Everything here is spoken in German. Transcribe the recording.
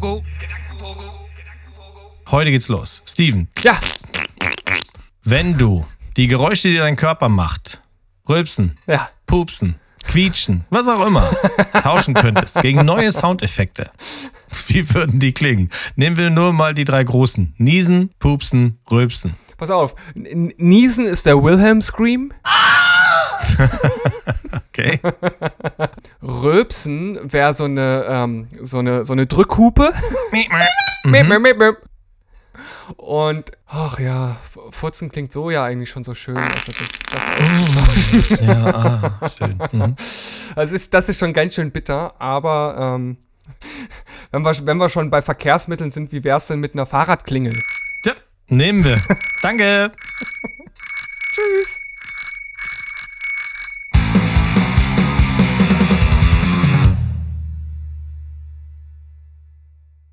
Gedankentogo. Heute geht's los. Steven, Ja, wenn du die Geräusche, die dein Körper macht, rülpsen, ja. pupsen, quietschen, was auch immer, tauschen könntest gegen neue Soundeffekte, wie würden die klingen? Nehmen wir nur mal die drei großen. Niesen, pupsen, rülpsen. Pass auf. N Niesen ist der Wilhelm Scream. Okay? Röpsen wäre so eine, ähm, so eine, so eine Drückhupe. Mhm. Und, ach ja, Furzen klingt so ja eigentlich schon so schön. Also das, das, ja, ah, schön. Mhm. das, ist, das ist schon ganz schön bitter, aber ähm, wenn, wir, wenn wir schon bei Verkehrsmitteln sind, wie wär's denn mit einer Fahrradklingel? Ja, nehmen wir. Danke. Tschüss.